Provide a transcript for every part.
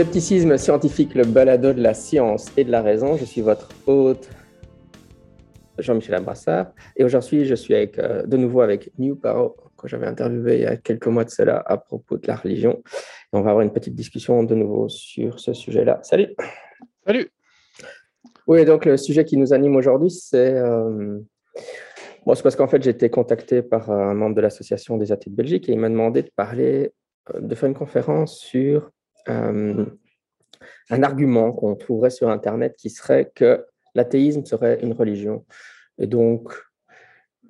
Scepticisme scientifique, le balado de la science et de la raison. Je suis votre hôte, Jean-Michel Abrassard. Et aujourd'hui, je suis avec, euh, de nouveau avec New Paro, que j'avais interviewé il y a quelques mois de cela à propos de la religion. Et on va avoir une petite discussion de nouveau sur ce sujet-là. Salut Salut Oui, donc le sujet qui nous anime aujourd'hui, c'est... Euh, bon, c'est parce qu'en fait, j'ai été contacté par un membre de l'association des athées de Belgique et il m'a demandé de parler, euh, de faire une conférence sur un argument qu'on trouverait sur Internet qui serait que l'athéisme serait une religion. Et donc,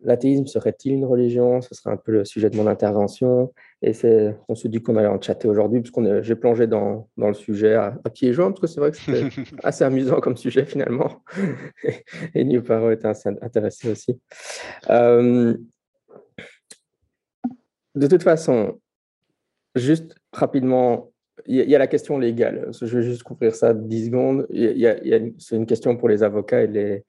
l'athéisme serait-il une religion? Ce serait un peu le sujet de mon intervention. Et c'est, on se dit qu'on allait en chatter aujourd'hui, puisque j'ai plongé dans, dans, le sujet à, pieds joints, parce que c'est vrai que c'était assez amusant comme sujet finalement. et New Paro était intéressé aussi. Euh, de toute façon, juste rapidement, il y, a la question légale. Je vais juste couvrir ça 10 secondes. c'est une question pour les avocats et les,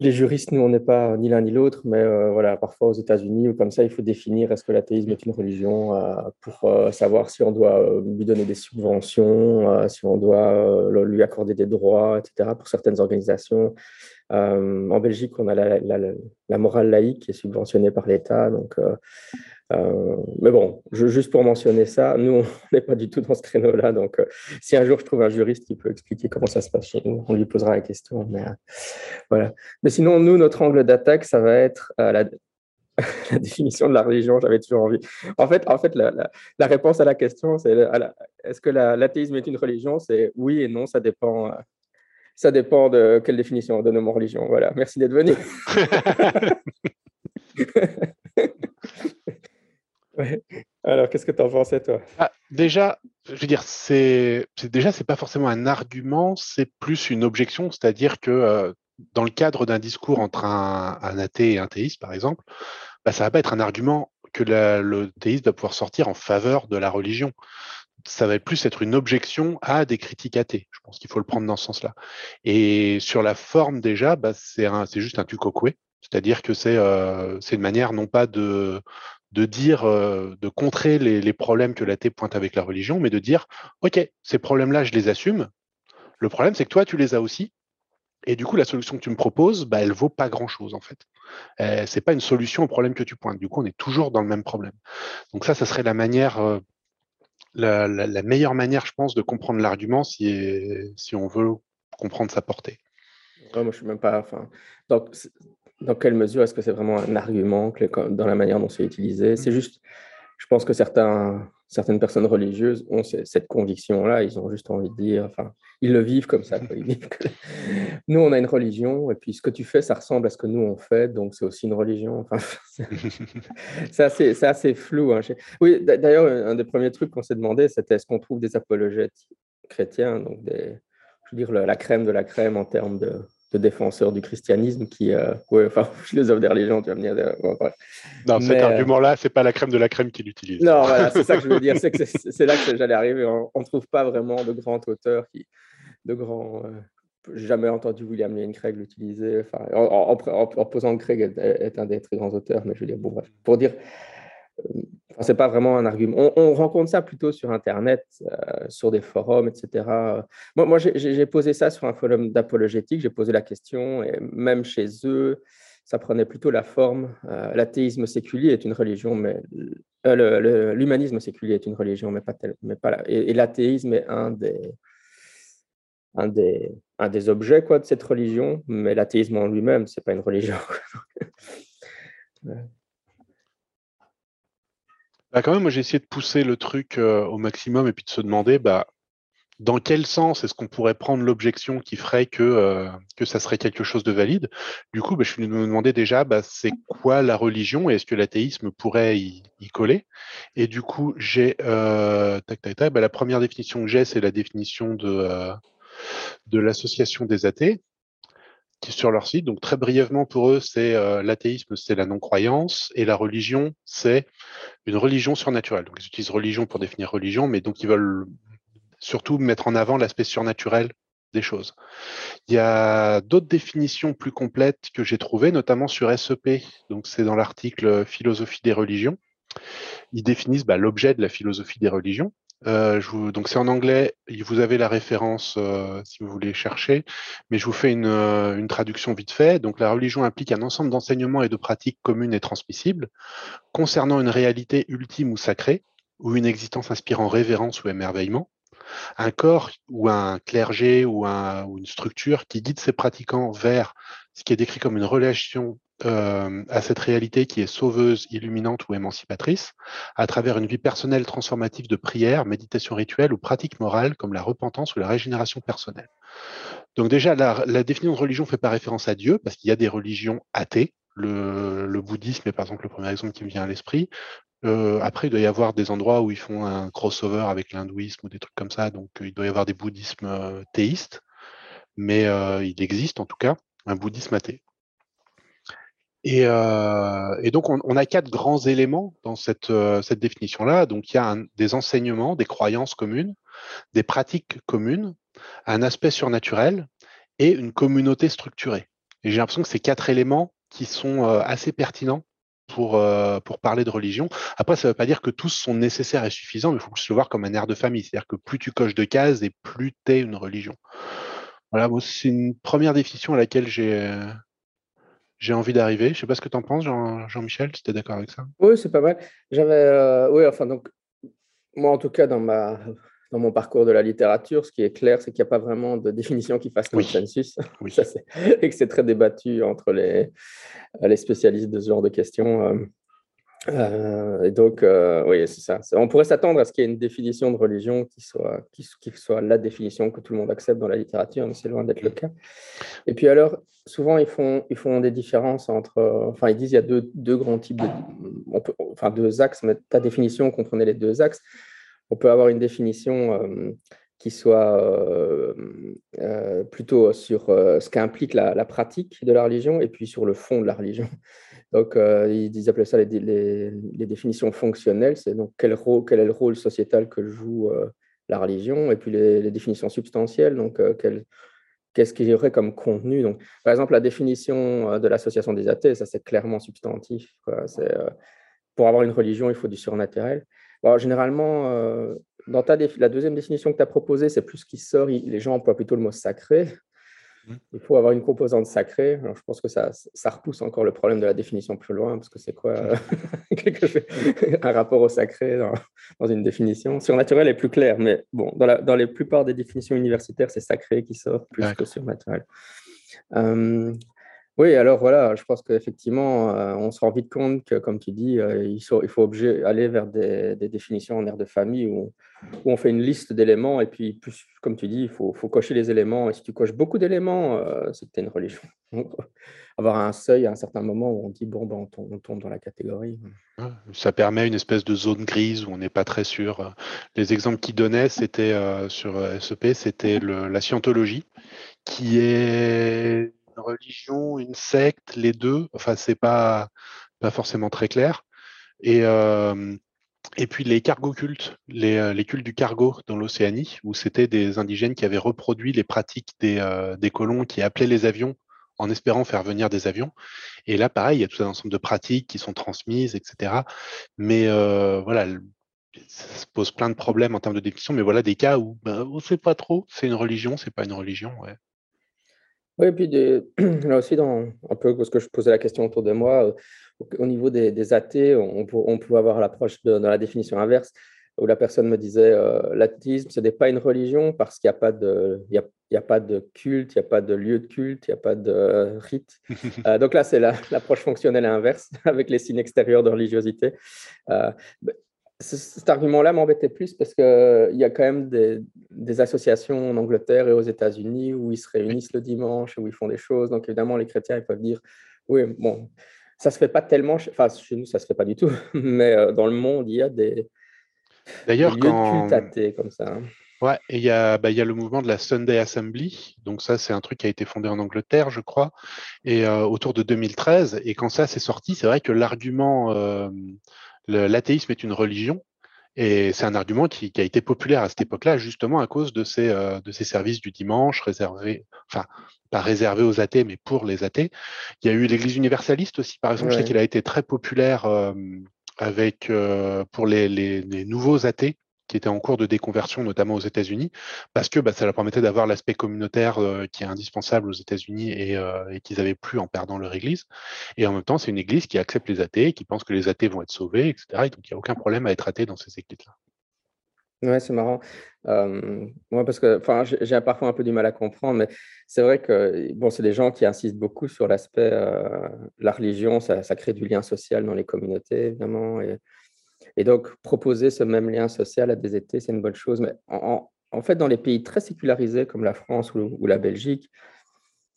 juristes. Nous, on n'est pas ni l'un ni l'autre, mais euh, voilà, parfois aux États-Unis ou comme ça, il faut définir est-ce que l'athéisme est une religion euh, pour euh, savoir si on doit lui donner des subventions, si on doit lui accorder des droits, etc. Pour certaines organisations. en Belgique, on a la, la, la, morale laïque qui est subventionnée par l'État. Donc, euh, mais bon, juste pour mentionner ça, nous, on n'est pas du tout dans ce créneau-là. Donc, euh, si un jour je trouve un juriste qui peut expliquer comment ça se passe chez nous, on lui posera la question. Mais, euh, voilà. mais sinon, nous, notre angle d'attaque, ça va être la, définition de la religion. J'avais toujours envie. En fait, en fait la, la réponse à la question, c'est est-ce que l'athéisme est une religion? C'est oui et non, ça dépend. ça dépend de quelle définition on donne au mot religion. Voilà. Merci d'être venu. Alors, qu'est-ce que tu en pensais, toi? Ah, Déjà, je veux dire, c'est déjà, c'est pas forcément un argument, c'est plus une objection, c'est-à-dire que euh, dans le cadre d'un discours entre un, athée et un théiste, par exemple, bah, ça va pas être un argument que le théiste va pouvoir sortir en faveur de la religion. Ça va plus être une objection à des critiques athées. Je pense qu'il faut le prendre dans ce sens-là. Et sur la forme, déjà, bah, c'est juste un tucocoué. C'est-à-dire que c'est euh, une manière non pas de, de dire, de contrer les, problèmes que l'athée pointe avec la religion, mais de dire, OK, ces problèmes-là, je les assume. Le problème, c'est que toi, tu les as aussi. Et du coup, la solution que tu me proposes, bah, elle vaut pas grand-chose, en fait. Euh, c'est pas une solution au problème que tu pointes. Du coup, on est toujours dans le même problème. Donc ça, ça serait la manière, la, meilleure manière, je pense, de comprendre l'argument si, si on veut comprendre sa portée. moi, je suis même pas. Donc, dans quelle mesure est-ce que c'est vraiment un argument dans la manière dont c'est utilisé? C'est juste, je pense que certains, certaines personnes religieuses ont cette conviction-là, ils ont juste envie de dire, enfin, ils le vivent comme ça. nous, on a une religion, et puis ce que tu fais, ça ressemble à ce que nous, on fait, donc c'est aussi une religion. Enfin, c'est assez, assez, flou. Hein. Oui, d'ailleurs, un des premiers trucs qu'on s'est demandé, c'était est-ce qu'on trouve des apologètes chrétiens, donc des, je veux dire, la crème de la crème en termes de de défenseur du christianisme qui, euh, ouais, enfin, philosophe des religions, tu vas me dire. Euh, non, cet euh, argument-là, c'est pas la crème de la crème qu'il utilise. Non, voilà, c'est ça que je veux dire. C'est là que j'allais arriver. On ne trouve pas vraiment de grands auteurs qui, de grands. J'ai jamais entendu William Lane Craig l'utiliser. Enfin, en, en, posant que Craig est, est, un des très grands auteurs, mais je veux dire, bon, bref, pour dire C'est pas vraiment un argument. On, rencontre ça plutôt sur Internet, euh, sur des forums, etc. Moi, j'ai posé ça sur un forum d'apologétique. J'ai posé la question, et même chez eux, ça prenait plutôt la forme. Euh, l'athéisme séculier est une religion, mais euh, l'humanisme séculier est une religion, mais pas tel, mais pas Et, l'athéisme est un des, objets de cette religion, mais l'athéisme en lui-même, c'est pas une religion. Bah quand même, moi j'ai essayé de pousser le truc euh, au maximum et puis de se demander, bah, dans quel sens est-ce qu'on pourrait prendre l'objection qui ferait que, euh, que ça serait quelque chose de valide? Du coup, bah, je vais me demander déjà, bah, c'est quoi la religion et est-ce que l'athéisme pourrait y, coller? Et du coup, j'ai euh, tac, tac, tac, bah, la première définition que j'ai, c'est la définition de, euh, de l'association des athées sur leur site. Donc très brièvement pour eux, c'est l'athéisme, c'est la non-croyance et la religion, c'est une religion surnaturelle. Donc ils utilisent religion pour définir religion, mais donc ils veulent surtout mettre en avant l'aspect surnaturel des choses. Il y a d'autres définitions plus complètes que j'ai trouvées, notamment sur SEP. Donc, c'est dans l'article Philosophie des religions. Ils définissent bah, l'objet de la philosophie des religions. Euh, donc, c'est en anglais. Vous avez la référence euh, si vous voulez chercher, mais je vous fais euh, une, traduction vite fait. Donc, la religion implique un ensemble d'enseignements et de pratiques communes et transmissibles concernant une réalité ultime ou sacrée, ou une existence inspirant révérence ou émerveillement, un corps ou un clergé ou, une structure qui guide ses pratiquants vers ce qui est décrit comme une relation euh, à cette réalité qui est sauveuse, illuminante ou émancipatrice, à travers une vie personnelle transformative de prière, méditation rituelle ou pratique morale comme la repentance ou la régénération personnelle. Donc déjà, la, définition de religion fait pas référence à Dieu, parce qu'il y a des religions athées, le, bouddhisme est par exemple le premier exemple qui me vient à l'esprit. Euh, après, il doit y avoir des endroits où ils font un crossover avec l'hindouisme ou des trucs comme ça, donc euh, il doit y avoir des bouddhismes théistes, mais il existe en tout cas un bouddhisme athée. Et, donc, on, a quatre grands éléments dans cette, cette définition-là. Donc, il y a des enseignements, des croyances communes, des pratiques communes, un aspect surnaturel et une communauté structurée. Et j'ai l'impression que ces quatre éléments qui sont assez pertinents pour, euh, parler de religion. Après, ça ne veut pas dire que tous sont nécessaires et suffisants, mais il faut le voir comme un air de famille. C'est-à-dire que plus tu coches de cases et plus tu es une religion. Voilà, c'est une première définition à laquelle j'ai j'ai envie d'arriver. Je ne sais pas ce que tu en penses, Jean-Michel, si tu es d'accord avec ça. Oui, c'est pas mal. J'avais, euh, oui, enfin, donc, moi, en tout cas, dans ma dans mon parcours de la littérature, ce qui est clair, c'est qu'il n'y a pas vraiment de définition qui fasse consensus. Oui. et que c'est très débattu entre les, les spécialistes de ce genre de questions. Euh, et donc, euh, oui, c'est ça. On pourrait s'attendre à ce qu'il y ait une définition de religion qui soit, qui, soit la définition que tout le monde accepte dans la littérature, mais c'est loin d'être le cas. Et puis alors, souvent, ils font, ils font des différences entre... Enfin, ils disent qu'il y a deux, deux grands types de... enfin, deux axes, mais ta définition comprenait les deux axes on peut avoir une définition euh, qui soit plutôt sur ce qu'implique la, pratique de la religion et puis sur le fond de la religion. Donc, ils, appellent ça les, définitions fonctionnelles, c'est donc quel, rôle, quel est le rôle sociétal que joue la religion, et puis les, définitions substantielles, donc qu'est-ce qu'il y aurait comme contenu? Donc, par exemple, la définition de l'association des athées, ça c'est clairement substantif. pour avoir une religion, il faut du surnaturel généralement, euh, dans ta la deuxième définition que tu as proposée, c'est plus ce qui sort. les gens emploient plutôt le mot sacré. Mmh. Il faut avoir une composante sacrée. Alors, je pense que ça, ça repousse encore le problème de la définition plus loin, parce que c'est quoi euh, un rapport au sacré dans, une définition? Surnaturel est plus clair, mais bon, dans la, dans les plupart des définitions universitaires, c'est sacré qui sort plus que surnaturel. Euh, oui, alors voilà, je pense qu'effectivement, euh, on se rend vite compte que, comme tu dis, euh, il, faut, aller vers des, définitions en air de famille où, on fait une liste d'éléments et puis, plus, comme tu dis, il faut, cocher les éléments. Et si tu coches beaucoup d'éléments, euh, c'est que tu une religion. avoir un seuil à un certain moment où on dit, bon, ben, on, tombe, dans la catégorie. Ça permet une espèce de zone grise où on n'est pas très sûr. Les exemples qu'il donnait, c'était sur SEP, c'était la scientologie, qui est une religion, une secte, les deux. Enfin, c'est pas, pas forcément très clair. Et, puis les cargo cultes, les, les cultes du cargo dans l'Océanie, où c'était des indigènes qui avaient reproduit les pratiques des, des colons qui appelaient les avions en espérant faire venir des avions. Et là, pareil, il y a tout un ensemble de pratiques qui sont transmises, etc. Mais voilà, ça se pose plein de problèmes en termes de définition, mais voilà des cas où ben, on ne sait pas trop, c'est une religion, c'est pas une religion. Ouais. Oui, et puis là aussi, dans, un peu parce que je posais la question autour de moi, euh, au, niveau des, athées, on, on pouvait avoir l'approche dans la définition inverse, où la personne me disait euh, l'athéisme, ce n'est pas une religion parce qu'il n'y a, pas de, il y a, pas de culte, il n'y a pas de lieu de culte, il n'y a pas de rite. Euh, donc là, c'est l'approche fonctionnelle inverse, avec les signes extérieurs de religiosité. Cet argument-là m'embêtait plus parce qu'il y a quand même des, associations en Angleterre et aux États-Unis où ils se réunissent le dimanche, où ils font des choses. Donc évidemment, les chrétiens, ils peuvent dire, oui, bon, ça se fait pas tellement, enfin chez nous, ça se fait pas du tout, mais euh, dans le monde, il y a des, D'ailleurs, athées comme ça. Hein. Ouais, et il y, a, bah, y a le mouvement de la Sunday Assembly. Donc ça, c'est un truc qui a été fondé en Angleterre, je crois, et euh, autour de 2013. Et quand ça s'est sorti, c'est vrai que l'argument euh, l'athéisme est une religion, et c'est un argument qui, a été populaire à cette époque-là, justement à cause de ces, euh, de ces services du dimanche réservés, enfin, pas réservés aux athées, mais pour les athées. Il y a eu l'Église universaliste aussi, par exemple, je sais qu'il a été très populaire avec, pour les, les, nouveaux athées qui était en cours de déconversion, notamment aux États-Unis, parce que bah, ça leur permettait d'avoir l'aspect communautaire euh, qui est indispensable aux États-Unis euh, et, qu'ils n'avaient plus en perdant leur église. Et en même temps, c'est une église qui accepte les athées, qui pense que les athées vont être sauvés, etc. Et donc, il n'y a aucun problème à être athée dans ces églises-là. Ouais, c'est marrant. Euh, moi, parce que j'ai parfois un peu du mal à comprendre, mais c'est vrai que bon, c'est des gens qui insistent beaucoup sur l'aspect, la religion, ça, crée du lien social dans les communautés, évidemment. Et donc, proposer ce même lien social à des étés, c'est une bonne chose. Mais en, fait, dans les pays très sécularisés comme la France ou, la Belgique,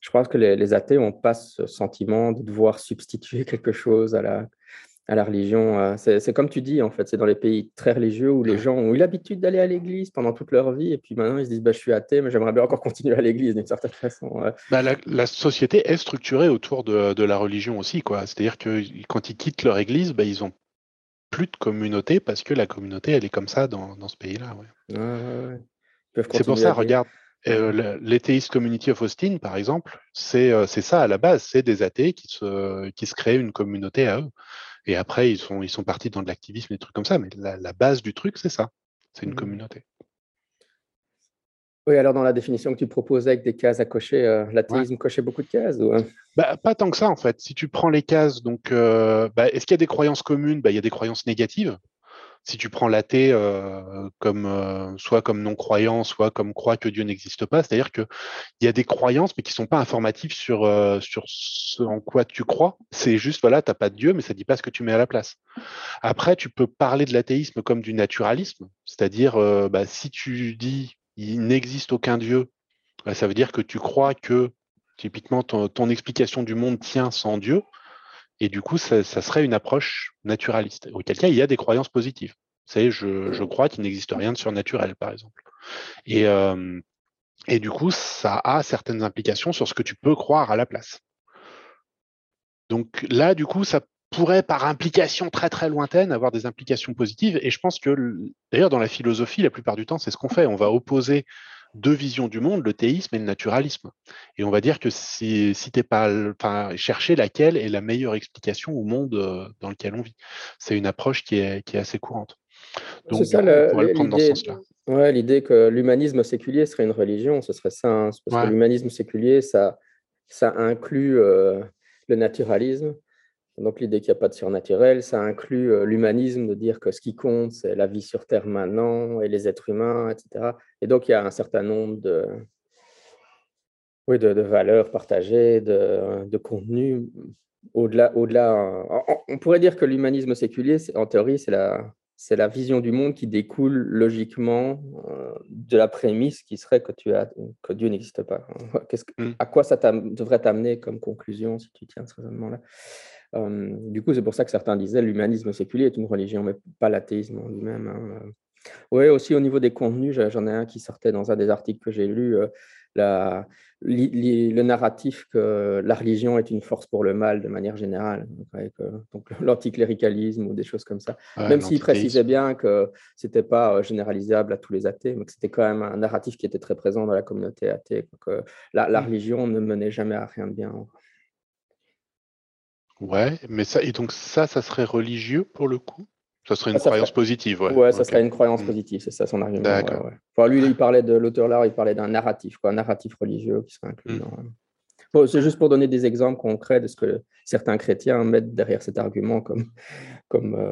je pense que les, athées n'ont pas ce sentiment de devoir substituer quelque chose à la, à la religion. Euh, c'est comme tu dis, en fait, c'est dans les pays très religieux où les gens ont eu l'habitude d'aller à l'église pendant toute leur vie, et puis maintenant ils se disent bah, Je suis athée, mais j'aimerais bien encore continuer à l'église d'une certaine façon. Bah, la, société est structurée autour de, de la religion aussi. C'est-à-dire que quand ils quittent leur église, bah, ils ont plus de communauté parce que la communauté, elle est comme ça dans, dans ce pays-là. c'est pour ça, regarde, euh, l'Atheist Community of Austin, par exemple, euh, c'est ça à la base, c'est des athées qui se, qui se créent une communauté à eux. Et après, ils sont, ils sont partis dans de l'activisme et des trucs comme ça, mais la, la base du truc, c'est ça, c'est une mmh. communauté. Oui, alors dans la définition que tu proposais avec des cases à cocher, euh, l'athéisme cochait beaucoup de cases ou... bah, Pas tant que ça en fait. Si tu prends les cases, donc euh, bah, est-ce qu'il y a des croyances communes? Bah, Il y a des croyances négatives. Si tu prends l'athée euh, comme soit comme non-croyant, soit comme croit que Dieu n'existe pas, c'est-à-dire qu'il y a des croyances mais qui ne sont pas informatives sur, sur ce en quoi tu crois. C'est juste, voilà, tu n'as pas de Dieu, mais ça ne dit pas ce que tu mets à la place. Après, tu peux parler de l'athéisme comme du naturalisme, c'est-à-dire si tu dis il n'existe aucun Dieu, bah, ça veut dire que tu crois que typiquement ton, explication du monde tient sans Dieu, et du coup, ça, serait une approche naturaliste. Auquel cas, il y a des croyances positives. Vous savez, je, crois qu'il n'existe rien de surnaturel, par exemple. Et, euh, et du coup, ça a certaines implications sur ce que tu peux croire à la place. Donc là, du coup, ça pourrait, par implication très très lointaine, avoir des implications positives. Et je pense que, d'ailleurs, dans la philosophie, la plupart du temps, c'est ce qu'on fait. On va opposer deux visions du monde, le théisme et le naturalisme. Et on va dire que si, si t'es pas, enfin, chercher laquelle est la meilleure explication au monde euh, dans lequel on vit. C'est une approche qui est, qui est assez courante. Donc, ça, on pourrait le prendre dans ce sens-là. Ouais, l'idée que l'humanisme séculier serait une religion, ce serait ça. Hein. Parce que l'humanisme séculier, ça, ça inclut euh, le naturalisme, donc l'idée qu'il n'y a pas de surnaturel, ça inclut euh, l'humanisme, de dire que ce qui compte, c'est la vie sur Terre maintenant et les êtres humains, etc. Et donc il y a un certain nombre de, oui, de, valeurs partagées, de, de contenus. Au-delà, au-delà, on pourrait dire que l'humanisme séculier, en théorie, c'est la, c'est la vision du monde qui découle logiquement euh, de la prémisse qui serait que, tu as, que Dieu n'existe pas. Qu'est-ce que, mm. À quoi ça devrait t'amener comme conclusion si tu tiens ce raisonnement-là? Du coup, c'est pour ça que certains disaient l'humanisme séculier est une religion, mais pas l'athéisme en lui-même. Hein, oui, aussi au niveau des contenus, j'en ai un qui sortait dans un des articles que j'ai lu, la, le narratif que la religion est une force pour le mal de manière générale, donc l'anticléricalisme ou des choses comme ça. même s'il précisait bien que ce n'était pas généralisable à tous les athées, mais que c'était quand même un narratif qui était très présent dans la communauté athée, que la, la mmh. religion ne menait jamais à rien de bien. Ouais, mais ça, et donc ça, ça serait religieux pour le coup? Ça serait une ah, croyance positive, ouais. Ouais, ça serait une croyance mmh. positive, c'est ça son argument. D'accord. Enfin, lui, il parlait de l'auteur là, il parlait d'un narratif, quoi, un narratif religieux qui serait inclus mmh. c'est juste pour donner des exemples concrets de ce que certains chrétiens mettent derrière cet argument comme, comme euh,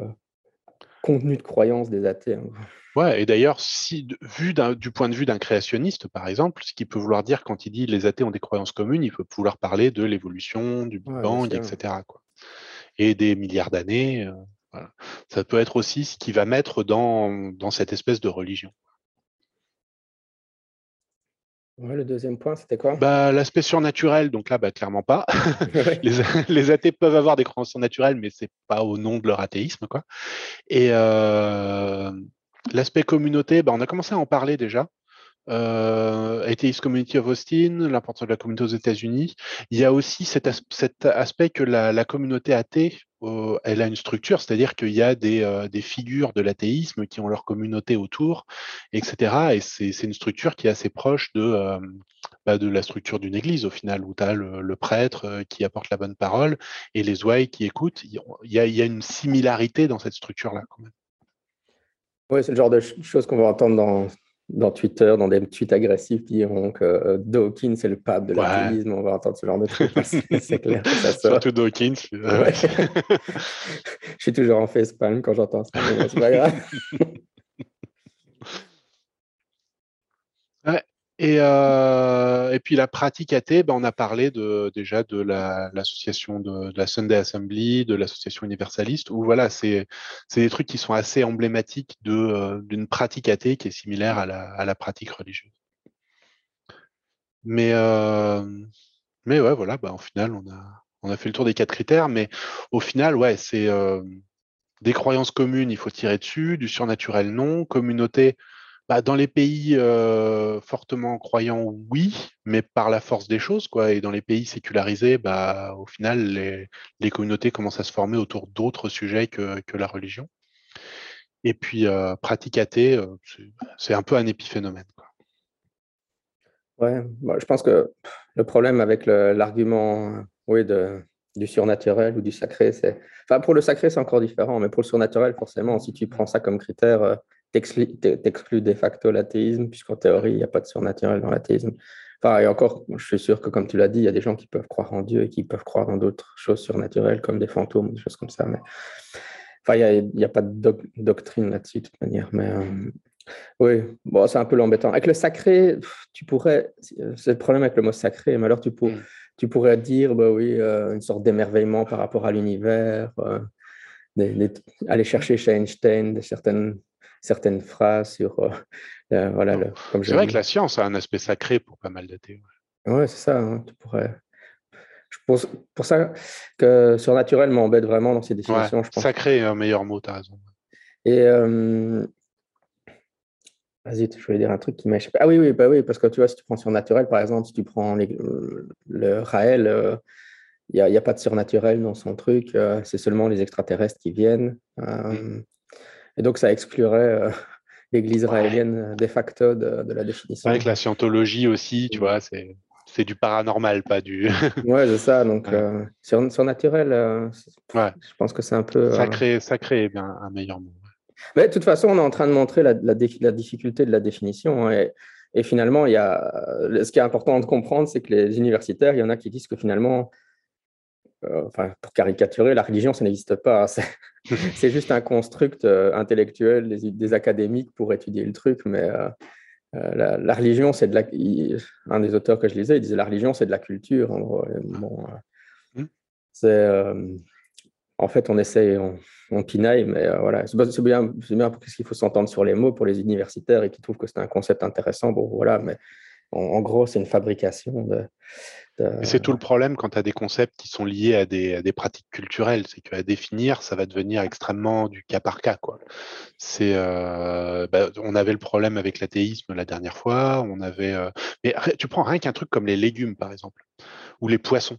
contenu de croyance des athées. Hein. Ouais, et d'ailleurs, si vu du point de vue d'un créationniste, par exemple, ce qu'il peut vouloir dire quand il dit les athées ont des croyances communes, il peut vouloir parler de l'évolution, du Big Bang, etc. Quoi. Et des milliards d'années. Euh, Ça peut être aussi ce qui va mettre dans, dans cette espèce de religion. le deuxième point, c'était quoi? Bah, L'aspect surnaturel, donc là, bah, clairement pas. les, athées peuvent avoir des croyances surnaturelles, mais c'est pas au nom de leur athéisme. Quoi. Et euh, l'aspect communauté, bah, on a commencé à en parler déjà. Euh, Atheist Community of Austin, l'importance de la communauté aux États-Unis. Il y a aussi cet, aspect que la, communauté athée, euh, elle a une structure, c'est-à-dire qu'il y a des, euh, figures de l'athéisme qui ont leur communauté autour, etc. Et c'est une structure qui est assez proche de, euh, bah, la structure d'une église, au final, où tu as le, prêtre qui apporte la bonne parole et les ouailles qui écoutent. Il y a une similarité dans cette structure-là, quand même. Oui, c'est le genre de choses qu'on va entendre dans, dans Twitter, dans des tweets agressifs qui diront que euh, Dawkins est le pape de l'athéisme. On va entendre ce genre de trucs. c'est clair que ça sort. Surtout Dawkins. Je suis toujours en facepalm quand j'entends ça, mais c'est pas grave. Et, euh, et, puis la pratique athée, ben, on a parlé déjà de l'association de, la Sunday Assembly, de l'association universaliste, où voilà, c'est des trucs qui sont assez emblématiques euh, d'une pratique athée qui est similaire à la, à la pratique religieuse. Mais, euh, mais ouais, voilà, ben, au final, on a, on a fait le tour des quatre critères, mais au final, ouais, c'est euh, des croyances communes, il faut tirer dessus, du surnaturel non, communauté, bah, dans les pays fortement croyants, oui, mais par la force des choses, quoi. Et dans les pays sécularisés, bah, au final, les, communautés commencent à se former autour d'autres sujets que, la religion. Et puis, pratique athée, c'est un peu un épiphénomène. Quoi. Je pense que le problème avec l'argument oui, du surnaturel ou du sacré, c'est. Enfin, pour le sacré, c'est encore différent, mais pour le surnaturel, forcément, si tu prends ça comme critère, t'exclus de facto l'athéisme, puisqu'en théorie, il n'y a pas de surnaturel dans l'athéisme. Enfin, et encore, je suis sûr que, comme tu l'as dit, il y a des gens qui peuvent croire en Dieu et qui peuvent croire dans d'autres choses surnaturelles, comme des fantômes, des choses comme ça. Mais enfin, il n'y a, pas de doctrine là-dessus, de toute manière. Mais euh, oui, bon, c'est un peu l'embêtant. Avec le sacré, tu pourrais. C'est le problème avec le mot sacré, mais alors tu, pour, mm. tu pourrais dire, bah oui, euh, une sorte d'émerveillement par rapport à l'univers. Euh, aller chercher chez Einstein certaines certaines phrases sur. Euh, euh, voilà, c'est vrai que la science a un aspect sacré pour pas mal d'athées. Ouais, c'est ça. Hein, tu pourrais. Je pense pour ça que surnaturel m'embête vraiment dans ces définitions. je pense. Sacré est un meilleur mot, tu as raison. Et. Euh... Vas-y, je voulais dire un truc qui m'a échappé. Ah oui, oui, bah oui, parce que tu vois, si tu prends surnaturel, par exemple, si tu prends le Raël, euh, il n'y a, a, pas de surnaturel dans son truc, c'est seulement les extraterrestres qui viennent. Mmh. Et donc, ça exclurait euh, l'Église israélienne euh, de facto de, la définition. C'est vrai que la scientologie aussi, tu vois, c'est c'est du paranormal, pas du. ouais, c'est ça. Donc, euh, sur, naturel, ouais. je pense que c'est un peu. Sacré, sacré est bien un meilleur mot. Mais de toute façon, on est en train de montrer la, la, la difficulté de la définition. Hein, et, et, finalement, il y a, ce qui est important de comprendre, c'est que les universitaires, il y en a qui disent que finalement, enfin, pour caricaturer, la religion, ça n'existe pas. Hein, c'est juste un construct euh, intellectuel des, académiques pour étudier le truc, mais euh, euh, la, religion, c'est de la. Un des auteurs que je lisais, il disait la religion, c'est de la culture. En gros. Bon, mmh. c'est en fait, on essaie, on, pinaille, mais voilà, c'est bien, bien parce qu'il faut s'entendre sur les mots pour les universitaires et qui trouvent que c'est un concept intéressant. Bon, voilà, mais en gros, c'est une fabrication de, c'est tout le problème quand tu as des concepts qui sont liés à des, pratiques culturelles. C'est qu'à définir, ça va devenir extrêmement du cas par cas. Quoi. Euh, bah, on avait le problème avec l'athéisme la dernière fois. On avait, euh, mais tu prends rien qu'un truc comme les légumes, par exemple, ou les poissons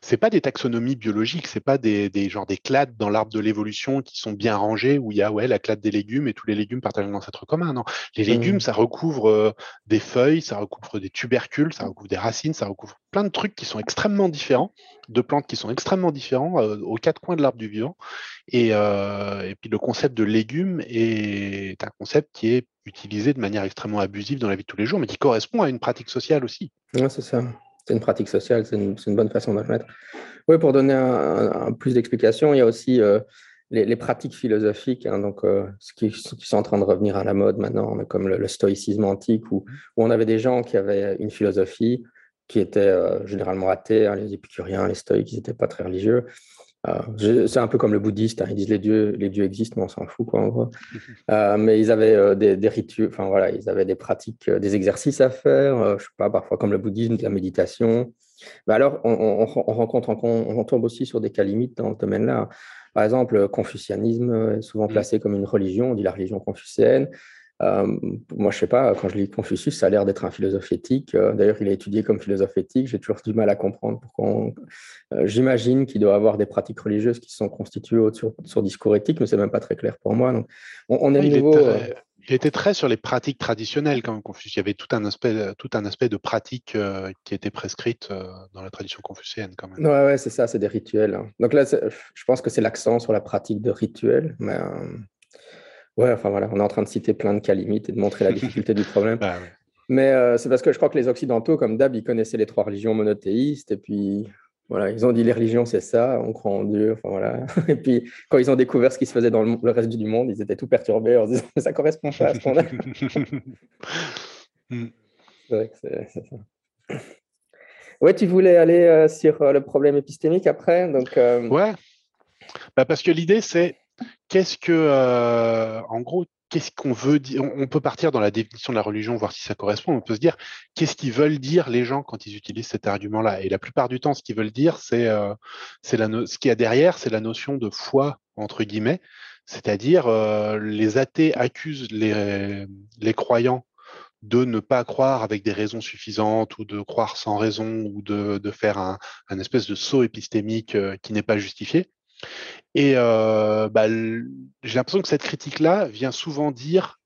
c'est pas des taxonomies biologiques, c'est pas des, des genre des clades dans l'arbre de l'évolution qui sont bien rangées où il y a ouais la clade des légumes et tous les légumes partagent un ancêtre commun. Non, les mmh. légumes ça recouvre euh, des feuilles, ça recouvre des tubercules, ça recouvre des racines, ça recouvre plein de trucs qui sont extrêmement différents, de plantes qui sont extrêmement différents euh, aux quatre coins de l'arbre du vivant. Et, euh, et puis le concept de légumes est un concept qui est utilisé de manière extrêmement abusive dans la vie de tous les jours, mais qui correspond à une pratique sociale aussi. Ouais, c'est ça c'est une pratique sociale, c'est une, bonne façon de le mettre. Oui, pour donner un, plus d'explications, il y a aussi euh, les, pratiques philosophiques, hein, donc, euh, ce qui, sont en train de revenir à la mode maintenant, comme le, stoïcisme antique, où, où, on avait des gens qui avaient une philosophie qui était euh, généralement athée, hein, les épicuriens, les stoïques, ils n'étaient pas très religieux, c'est un peu comme le bouddhiste, hein. ils disent les dieux, les dieux existent, mais on s'en fout, quoi, en gros. mais ils avaient des, des rituels, enfin voilà, ils avaient des pratiques, des exercices à faire, je sais pas, parfois comme le bouddhisme, de la méditation. Mais alors, on, on, rencontre, on, tombe aussi sur des cas limites dans ce domaine-là. Par exemple, le confucianisme est souvent mmh. placé comme une religion, on dit la religion confucienne. Euh, moi, je sais pas, quand je lis Confucius, ça a l'air d'être un philosophe éthique. Euh, d'ailleurs, il est étudié comme philosophe éthique. J'ai toujours du mal à comprendre pourquoi. Euh, j'imagine qu'il doit avoir des pratiques religieuses qui sont constituées autour sur discours éthique, mais c'est même pas très clair pour moi. Donc, on, est il, était, il était très sur les pratiques traditionnelles quand Confucius. Il y avait tout un aspect, tout un aspect de pratique qui était prescrite dans la tradition confucienne, quand même. Ouais, ouais c'est ça, c'est des rituels. Hein. Donc là, je pense que c'est l'accent sur la pratique de rituels, mais. Ouais, enfin voilà, on est en train de citer plein de cas limites et de montrer la difficulté du problème. Bah Mais euh, c'est parce que je crois que les Occidentaux, comme d'hab, ils connaissaient les trois religions monothéistes et puis voilà, ils ont dit les religions c'est ça, on croit en Dieu, enfin voilà. Et puis quand ils ont découvert ce qui se faisait dans le, reste du monde, ils étaient tout perturbés en se disant ça correspond pas à ce qu'on a. Hmm. c'est vrai que c'est ça. Ouais, tu voulais aller euh, sur euh, le problème épistémique après, donc. Ouais. Bah parce que l'idée c'est qu'est-ce que, en gros, qu'est-ce qu'on veut dire on, peut partir dans la définition de la religion, voir si ça correspond. On peut se dire qu'est-ce qu'ils veulent dire les gens quand ils utilisent cet argument-là? Et la plupart du temps, ce qu'ils veulent dire, c'est ce qu'il y a derrière, c'est la notion de foi entre guillemets, c'est-à-dire les athées accusent les, les croyants de ne pas croire avec des raisons suffisantes ou de croire sans raison ou de, de faire un, un, espèce de saut épistémique qui n'est pas justifié. Et euh, bah, j'ai l'impression que cette critique-là vient souvent dire,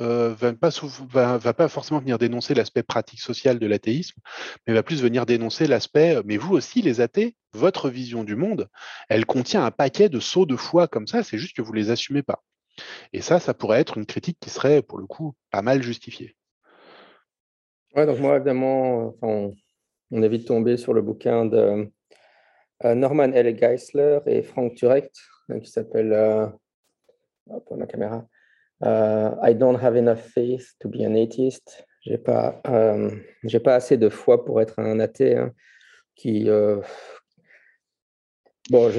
euh, va, pas forcément venir dénoncer l'aspect pratique social de l'athéisme, mais va plus venir dénoncer l'aspect, mais vous aussi les athées, votre vision du monde, elle contient un paquet de sauts de foi comme ça, c'est juste que vous les assumez pas. Et ça, ça pourrait être une critique qui serait, pour le coup, pas mal justifiée. Ouais, donc moi, évidemment, on, on est vite tombé sur le bouquin de euh, Norman L. Geisler et Frank Turek, euh, qui s'appelle euh, la caméra. I don't have enough faith to be an atheist. J'ai pas, j'ai pas assez de foi pour être un athée. Hein, qui, bon,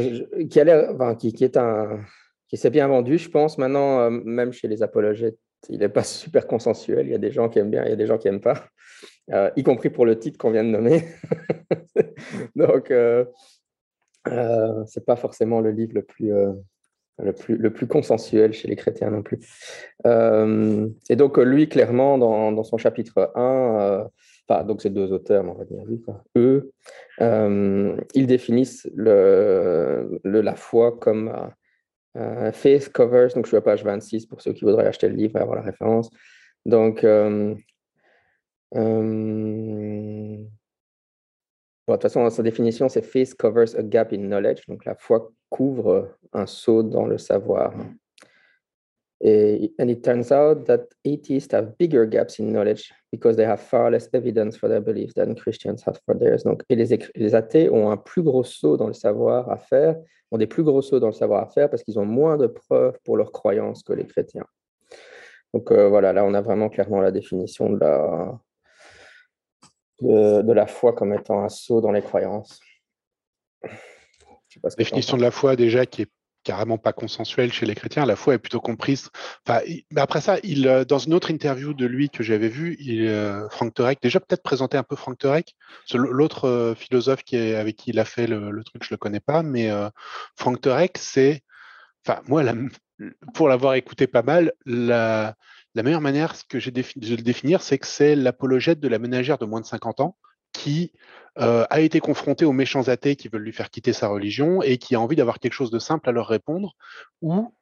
qui a enfin, qui, qui, est un, qui s'est bien vendu, je pense. Maintenant, même chez les apologètes, il n'est pas super consensuel. Il y a des gens qui aiment bien, il y a des gens qui n'aiment pas, y compris pour le titre qu'on vient de nommer. Donc, euh, c'est pas forcément le livre le plus, euh, le plus, le plus consensuel chez les chrétiens non plus. Euh, et donc, lui, clairement, dans, dans son chapitre 1, enfin, donc ces deux auteurs, on va dire lui, eux, ils définissent le, la foi comme faith covers, donc je suis à page 26 pour ceux qui voudraient acheter le livre et avoir la référence. Donc, de toute façon, sa définition, c'est Faith covers a gap in knowledge. Donc, la foi couvre un saut dans le savoir. Et and it turns out that atheists have bigger gaps in knowledge because they have far less evidence for their beliefs than Christians have for theirs. Donc, et les, les athées ont un plus gros saut dans le savoir à faire, ont des plus gros sauts dans le savoir à faire parce qu'ils ont moins de preuves pour leurs croyances que les chrétiens. Donc euh, voilà, là on a vraiment clairement la définition de la, de, la foi comme étant un saut dans les croyances. Définition de la foi déjà qui est carrément pas consensuelle chez les chrétiens. La foi est plutôt comprise. Enfin, après ça, il, euh, dans une autre interview de lui que j'avais vu, il, euh, Frank Turek, déjà peut-être présenter un peu Frank Turek, l'autre euh, philosophe qui est, avec qui il a fait le, truc, je le connais pas, mais Frank Turek, c'est, enfin moi, pour l'avoir écouté pas mal, la, la meilleure manière que j'ai de le définir, c'est que c'est l'apologète de la ménagère de moins de 50 ans qui euh, a été confrontée aux méchants athées qui veulent lui faire quitter sa religion et qui a envie d'avoir quelque chose de simple à leur répondre, ou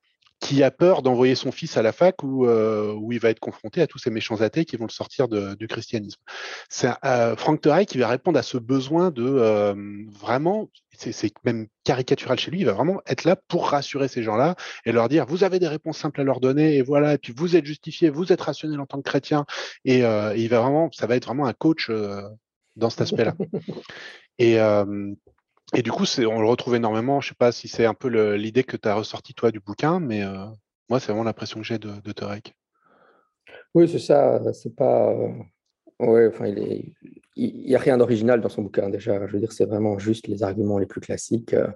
qui a peur d'envoyer son fils à la fac où, euh, où il va être confronté à tous ces méchants athées qui vont le sortir du christianisme. C'est euh, Frank qui va répondre à ce besoin de euh, vraiment, c'est même caricatural chez lui, il va vraiment être là pour rassurer ces gens-là et leur dire vous avez des réponses simples à leur donner et voilà, et puis vous êtes justifié, vous êtes rationnel en tant que chrétien et, et il va vraiment, ça va être vraiment un coach dans cet aspect-là. Et, et du coup, on le retrouve énormément. Je ne sais pas si c'est un peu l'idée que tu as ressorti toi du bouquin, mais euh, moi, c'est vraiment l'impression que j'ai de, de. Oui, c'est ça. C'est pas. Euh, ouais, enfin, il n'y a rien d'original dans son bouquin déjà. Je veux dire, c'est vraiment juste les arguments les plus classiques. Euh,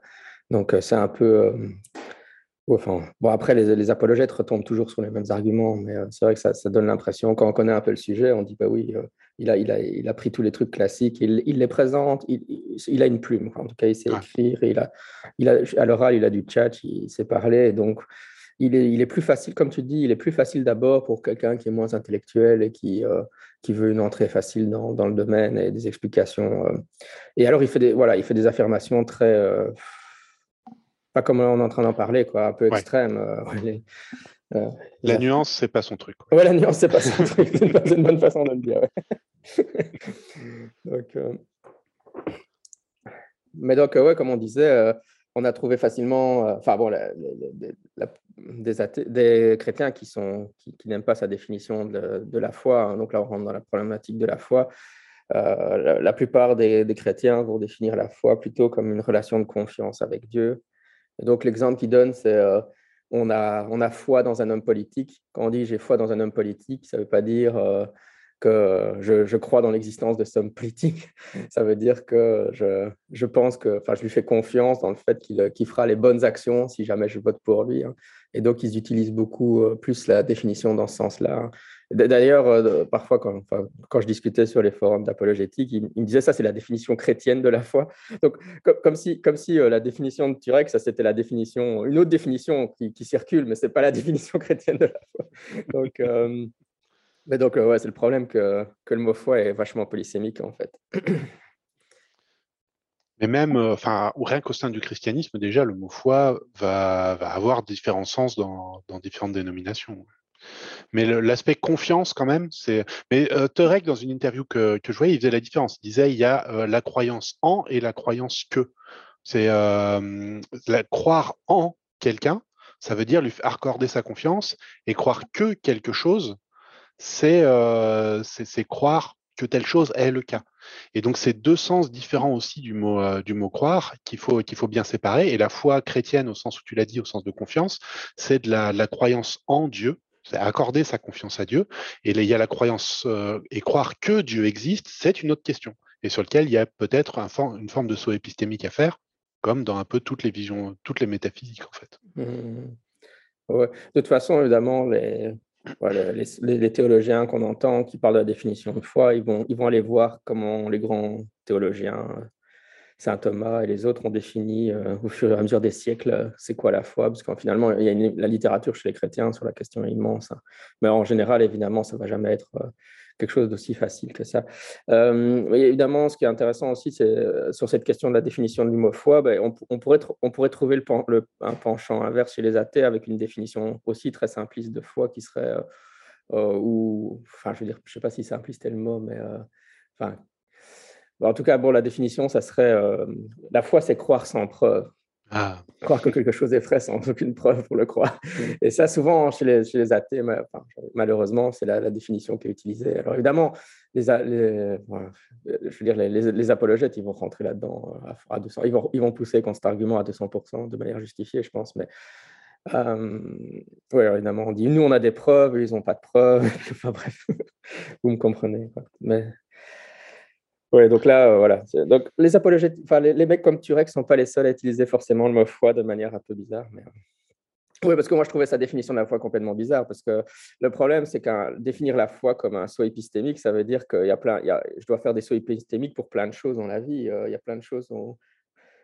Donc, c'est un peu. Enfin, bon, après, les, apologètes retombent toujours sur les mêmes arguments, mais c'est vrai que ça, donne l'impression, quand on connaît un peu le sujet, on dit, bah oui, il, a, il, a, il a pris tous les trucs classiques, il, il les présente, il, il, a une plume, en tout cas, il sait écrire, il a, il a, à l'oral, il a du chat, il sait parler, donc il est, il est plus facile, comme tu dis, il est plus facile d'abord pour quelqu'un qui est moins intellectuel et qui, qui veut une entrée facile dans, dans, le domaine et des explications. Et alors, il fait des, voilà, il fait des affirmations très pas comme on est en train d'en parler, quoi, un peu extrême. Euh, euh, la nuance, c'est pas son truc. Ouais, la nuance, c'est pas son truc. C'est une, bonne façon de le dire. donc, euh, Mais donc, ouais, comme on disait, on a trouvé facilement, enfin bon, des, des, chrétiens qui, sont, qui, n'aiment pas sa définition de, la foi. Hein. donc là, on rentre dans la problématique de la foi. la, plupart des, des, chrétiens vont définir la foi plutôt comme une relation de confiance avec Dieu, donc, l'exemple qu'il donne, c'est euh, on, a, on a foi dans un homme politique. Quand on dit j'ai foi dans un homme politique, ça ne veut pas dire euh, que je, je, crois dans l'existence de cet homme politique. Ça veut dire que je, je pense que, enfin, je lui fais confiance dans le fait qu'il fera les bonnes actions si jamais je vote pour lui. Hein. Et donc, ils utilisent beaucoup euh, plus la définition dans ce sens-là. D'ailleurs, euh, parfois, quand, je discutais sur les forums d'apologétique, il, me disait ça, c'est la définition chrétienne de la foi. Donc, comme, si, euh, la définition de Turek, ça c'était la définition, une autre définition qui, circule, mais c'est pas la définition chrétienne de la foi. Donc, euh, mais donc, c'est le problème que, le mot foi est vachement polysémique en fait. Mais même, enfin, rien qu'au sein du christianisme, déjà, le mot foi va, avoir différents sens dans différentes dénominations. Mais l'aspect confiance, quand même, c'est. Mais euh, dans une interview que, que, je voyais, il faisait la différence. Il disait il y a euh, la croyance en et la croyance que. C'est euh, croire en quelqu'un, ça veut dire lui accorder sa confiance, et croire que quelque chose, c'est euh, croire que telle chose est le cas. Et donc, c'est deux sens différents aussi du mot, du mot croire qu'il faut, qu'il faut bien séparer. Et la foi chrétienne, au sens où tu l'as dit, au sens de confiance, c'est de la, croyance en Dieu, c'est accorder sa confiance à Dieu. Et il y a la croyance et croire que Dieu existe, c'est une autre question, et sur lequel il y a peut-être un une forme de saut épistémique à faire, comme dans un peu toutes les visions, toutes les métaphysiques en fait. Mmh. De toute façon, évidemment, les, les, théologiens qu'on entend qui parlent de la définition de foi, ils vont, ils vont aller voir comment les grands théologiens Saint Thomas et les autres ont défini euh, au fur et à mesure des siècles euh, c'est quoi la foi, parce qu'en finalement, il y a la littérature chez les chrétiens sur la question est immense. Hein. Mais en général, évidemment, ça ne va jamais être euh, quelque chose d'aussi facile que ça. évidemment, ce qui est intéressant aussi, c'est sur cette question de la définition du mot foi, ben, on, pourrait on pourrait trouver le, un penchant inverse chez les athées avec une définition aussi très simpliste de foi qui serait, ou, enfin, je veux dire, je ne sais pas si simpliste est le mot, mais enfin, en tout cas, bon, la définition, ça serait euh, la foi, c'est croire sans preuve. Ah. Croire que quelque chose est vrai sans aucune preuve pour le croire. Et ça, souvent, chez les, chez les athées, malheureusement, c'est la, définition qui est utilisée. Alors évidemment, les, je veux dire, les, apologètes, ils vont rentrer là-dedans euh, à, 200. Ils vont, ils vont pousser contre cet argument à 200% de manière justifiée, je pense. Mais euh, oui, évidemment, on dit, nous, on a des preuves, ils n'ont pas de preuves. enfin bref, vous me comprenez. Mais oui, donc là, euh, voilà. Donc, les apologètes, enfin, les, mecs comme Turek ne sont pas les seuls à utiliser forcément le mot foi de manière un peu bizarre. Mais... Euh. Oui, parce que moi, je trouvais sa définition de la foi complètement bizarre, parce que le problème, c'est qu'un définir la foi comme un saut épistémique, ça veut dire qu'il y a plein, il y a, je dois faire des sauts épistémiques pour plein de choses dans la vie. Euh, il y a plein de choses, où,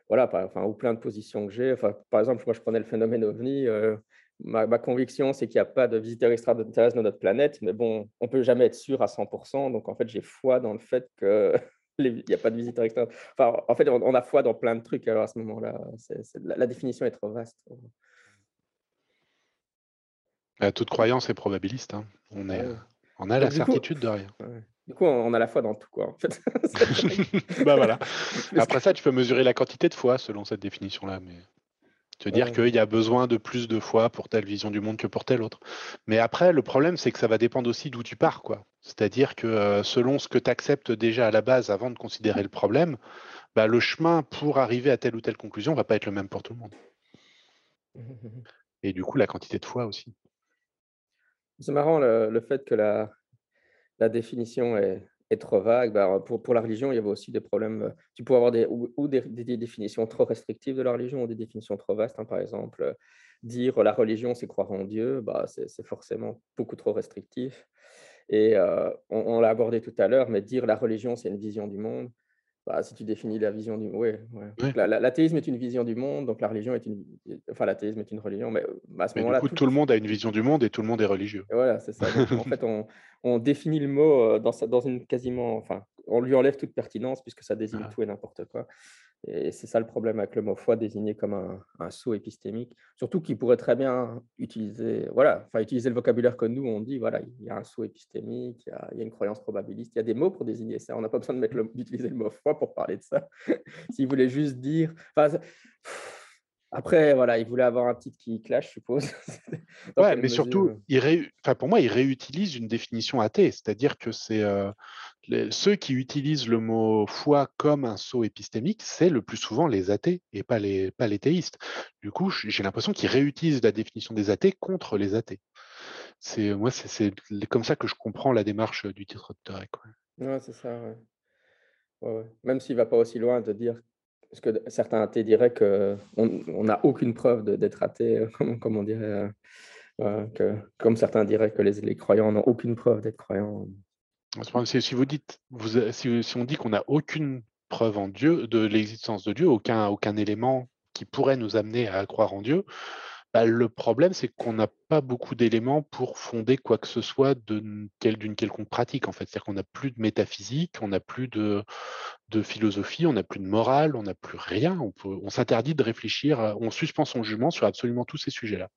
voilà, enfin, ou plein de positions que j'ai. Enfin, par exemple, moi, je prenais le phénomène ovni. ma, conviction, c'est qu'il n'y a pas de visiteurs extraterrestres dans notre planète, mais bon, on peut jamais être sûr à 100%. Donc, en fait, j'ai foi dans le fait que il n'y a pas de visiteurs. Enfin, en fait, on, a foi dans plein de trucs alors à ce moment-là. la, définition est trop vaste. Euh, toute croyance est probabiliste. Hein. On, est, on a la certitude de rien. Du coup, on a la foi dans tout, quoi. En fait. bah voilà. Après ça, tu peux mesurer la quantité de foi selon cette définition-là, mais te dire qu'il y a besoin de plus de foi pour telle vision du monde que pour telle autre. Mais après, le problème, c'est que ça va dépendre aussi d'où tu pars. quoi. C'est-à-dire que euh, selon ce que tu acceptes déjà à la base avant de considérer le problème, bah, le chemin pour arriver à telle ou telle conclusion va pas être le même pour tout le monde. Et du coup, la quantité de foi aussi. C'est marrant le, fait que la, la définition est, est trop vague. Bah, pour, la religion, il y avait aussi des problèmes. Tu peux avoir des, ou, des, définitions trop restrictives de la religion ou des définitions trop vastes. Hein. par exemple, dire la religion, c'est croire en Dieu, bah, c'est forcément beaucoup trop restrictif. Et on l'a abordé tout à l'heure, mais dire la religion, c'est une vision du monde, bah, si tu définis la vision du ouais, ouais. l'athéisme est une vision du monde, donc la religion est une enfin l'athéisme est une religion, mais bah, à ce moment-là, tout... tout... le monde a une vision du monde et tout le monde est religieux. voilà, c'est ça. en fait, on, on, définit le mot dans, sa, dans une quasiment, enfin, on lui enlève toute pertinence puisque ça désigne tout et n'importe quoi. Et c'est ça le problème avec le mot foi désigné comme un, un saut épistémique, surtout qu'il pourrait très bien utiliser, voilà, enfin utiliser le vocabulaire que nous on dit, voilà, il y a un saut épistémique, il y a, il y a une croyance probabiliste, il y a des mots pour désigner ça. On n'a pas besoin d'utiliser le, le mot foi pour parler de ça. S'il voulait juste dire, enfin, après, voilà, il voulait avoir un titre qui clash, je suppose. ouais, mais surtout, il enfin, pour moi, il réutilise une définition athée, c'est-à-dire que c'est euh, ceux qui utilisent le mot foi comme un saut épistémique, c'est le plus souvent les athées et pas les, théistes. Du coup, j'ai l'impression qu'il réutilise la définition des athées contre les athées. C'est comme ça que je comprends la démarche du titre de Tarek. Ouais, c'est ça. Ouais. Même s'il va pas aussi loin de dire parce que certains athées diraient qu'on n'a aucune preuve d'être athée, euh, comme, on dirait, euh, que, comme certains diraient que les, croyants n'ont aucune preuve d'être croyants. Si on dit qu'on n'a aucune preuve en Dieu, de l'existence de Dieu, aucun, élément qui pourrait nous amener à croire en Dieu, bah, le problème, c'est qu'on n'a pas beaucoup d'éléments pour fonder quoi que ce soit d'une quelconque pratique, en fait. C'est-à-dire qu'on n'a plus de métaphysique, on n'a plus de, philosophie, on n'a plus de morale, on n'a plus rien. On, on s'interdit de réfléchir, on suspend son jugement sur absolument tous ces sujets-là.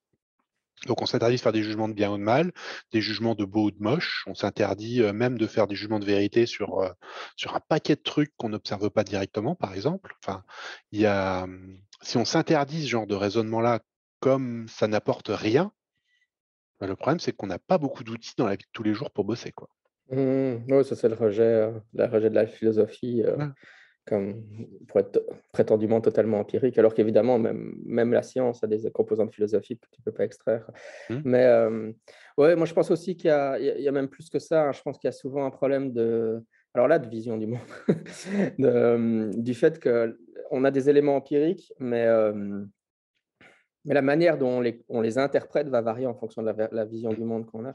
Donc on s'interdit de faire des jugements de bien ou de mal, des jugements de beau ou de moche. On s'interdit euh, même de faire des jugements de vérité sur, euh, sur un paquet de trucs qu'on n'observe pas directement, par exemple. Enfin, il y a, si on s'interdit ce genre de raisonnement-là comme ça n'apporte rien, bah, le problème, c'est qu'on n'a pas beaucoup d'outils dans la vie de tous les jours pour bosser. Quoi. Mmh, oui, ça c'est le rejet, euh, rejet de la philosophie, euh, comme pour être prétendument totalement empirique, alors qu'évidemment, même, même la science a des composantes philosophiques que tu ne peux pas extraire. Mmh. Mais euh, ouais, moi je pense aussi qu'il y, y, a même plus que ça. Hein. Je pense qu'il y a souvent un problème de, alors là, de vision du monde, du fait qu'on a des éléments empiriques, mais mais la manière dont on les, on les, interprète va varier en fonction de la, vision du monde qu'on a.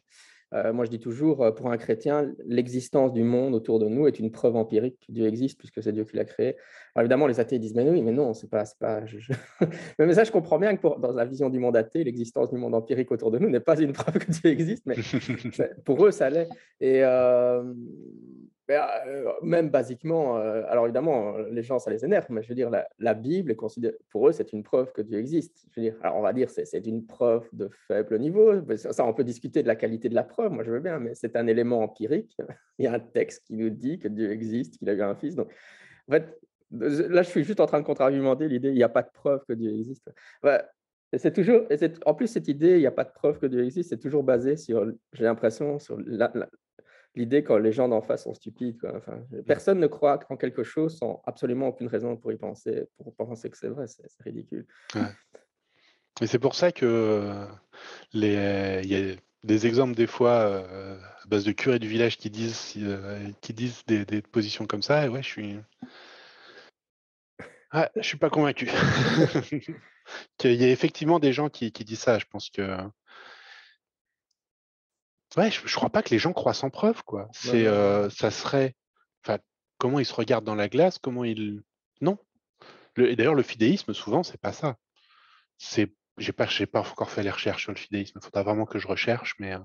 Euh, moi, je dis toujours, euh, pour un chrétien, l'existence du monde autour de nous est une preuve empirique que Dieu existe, puisque c'est Dieu qui l'a créé. Alors, évidemment, les athées disent, mais oui, mais non, c'est pas, pas. mais ça, je comprends bien que dans la vision du monde athée, l'existence du monde empirique autour de nous n'est pas une preuve que Dieu existe, mais pour eux, ça l'est. Et euh, euh, même basiquement, euh, alors évidemment, les gens, ça les énerve, mais je veux dire, la, Bible, est considérée, pour eux, c'est une preuve que Dieu existe. Je veux dire, alors on va dire, c'est une preuve de faible niveau. Ça, on peut discuter de la qualité de la preuve, moi je veux bien, mais c'est un élément empirique. Il y a un texte qui nous dit que Dieu existe, qu'il a eu un fils. Donc, en fait, là, je suis juste en train de contre-argumenter l'idée, il n'y a pas de preuve que Dieu existe. c'est toujours, en plus, cette idée, il n'y a pas de preuve que Dieu existe, c'est toujours basé sur, j'ai l'impression, sur l'idée quand les gens d'en face sont stupides. Personne ne croit en quelque chose sans absolument aucune raison pour y penser, pour penser que c'est vrai. C'est ridicule. Et c'est pour ça que les, il y a des exemples des fois euh, à base de curés du village qui disent, euh, qui disent des, positions comme ça. Et ouais, je suis. Ah, je suis pas convaincu. Il y a effectivement des gens qui, qui disent ça. Je pense que Ouais, je, ne crois pas que les gens croient sans preuve, quoi. C'est, euh, ça serait, enfin, comment ils se regardent dans la glace, comment ils, non. et d'ailleurs, le fidéisme, souvent, c'est pas ça. C'est, j'ai pas, j'ai pas encore fait les recherches sur le fidéisme. Il faudra vraiment que je recherche, mais, euh,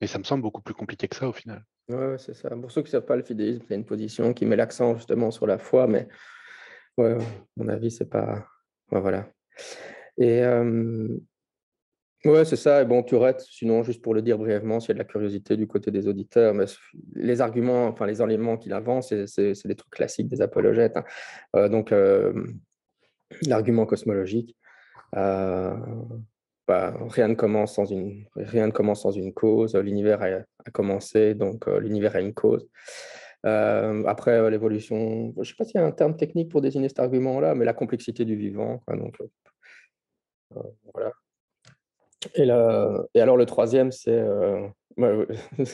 mais ça me semble beaucoup plus compliqué que ça au final. Ouais, c'est ça. Pour ceux qui ne savent pas, le fidéisme, c'est une position qui met l'accent justement sur la foi, mais mon avis, c'est pas. voilà. Et euh, Ouais, c'est ça. Et bon, Tourette, sinon, juste pour le dire brièvement, s'il y a de la curiosité du côté des auditeurs, mais les arguments, enfin les éléments qu'il avance, c'est des trucs classiques des apologètes. Hein. Euh, donc, euh, l'argument cosmologique, euh, bah, rien, ne commence sans une, rien ne commence sans une cause. L'univers a, commencé, donc l'univers a une cause. Après, l'évolution, je ne sais pas s'il y a un terme technique pour désigner cet argument-là, mais la complexité du vivant. donc, voilà. Et, alors le troisième, c'est euh,